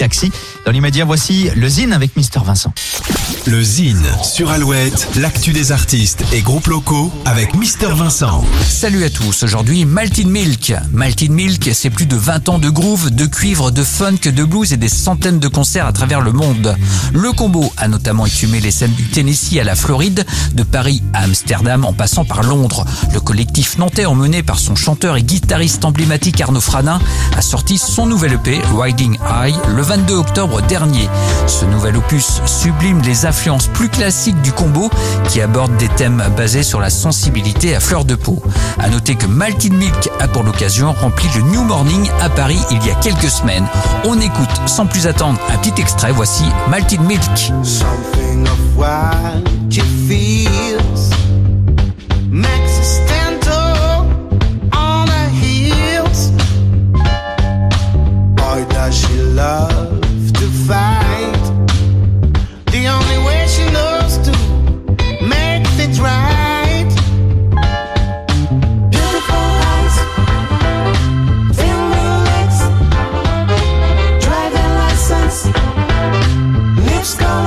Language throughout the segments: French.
taxi. Dans l'immédiat, voici le Zine avec Mister Vincent. Le Zine sur Alouette, l'actu des artistes et groupes locaux avec Mister Vincent. Salut à tous, aujourd'hui Maltin Milk. Maltin Milk, c'est plus de 20 ans de groove, de cuivre, de funk, de blues et des centaines de concerts à travers le monde. Le combo a notamment écumé les scènes du Tennessee à la Floride, de Paris à Amsterdam en passant par Londres. Le collectif nantais emmené par son chanteur et guitariste emblématique Arnaud Franin a sorti son nouvel EP Riding High le 22 octobre dernier. Ce nouvel opus sublime les influences plus classiques du combo qui aborde des thèmes basés sur la sensibilité à fleur de peau. À noter que Maltin Milk a pour l'occasion rempli le New Morning à Paris il y a quelques semaines. On écoute sans plus attendre un petit extrait, voici Maltin Milk.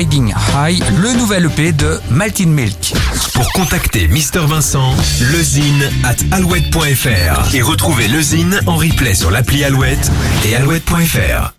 High, le nouvel EP de Maltin Milk. Pour contacter Mister Vincent, lezine at alouette.fr et retrouver lezine en replay sur l'appli Alouette et alouette.fr.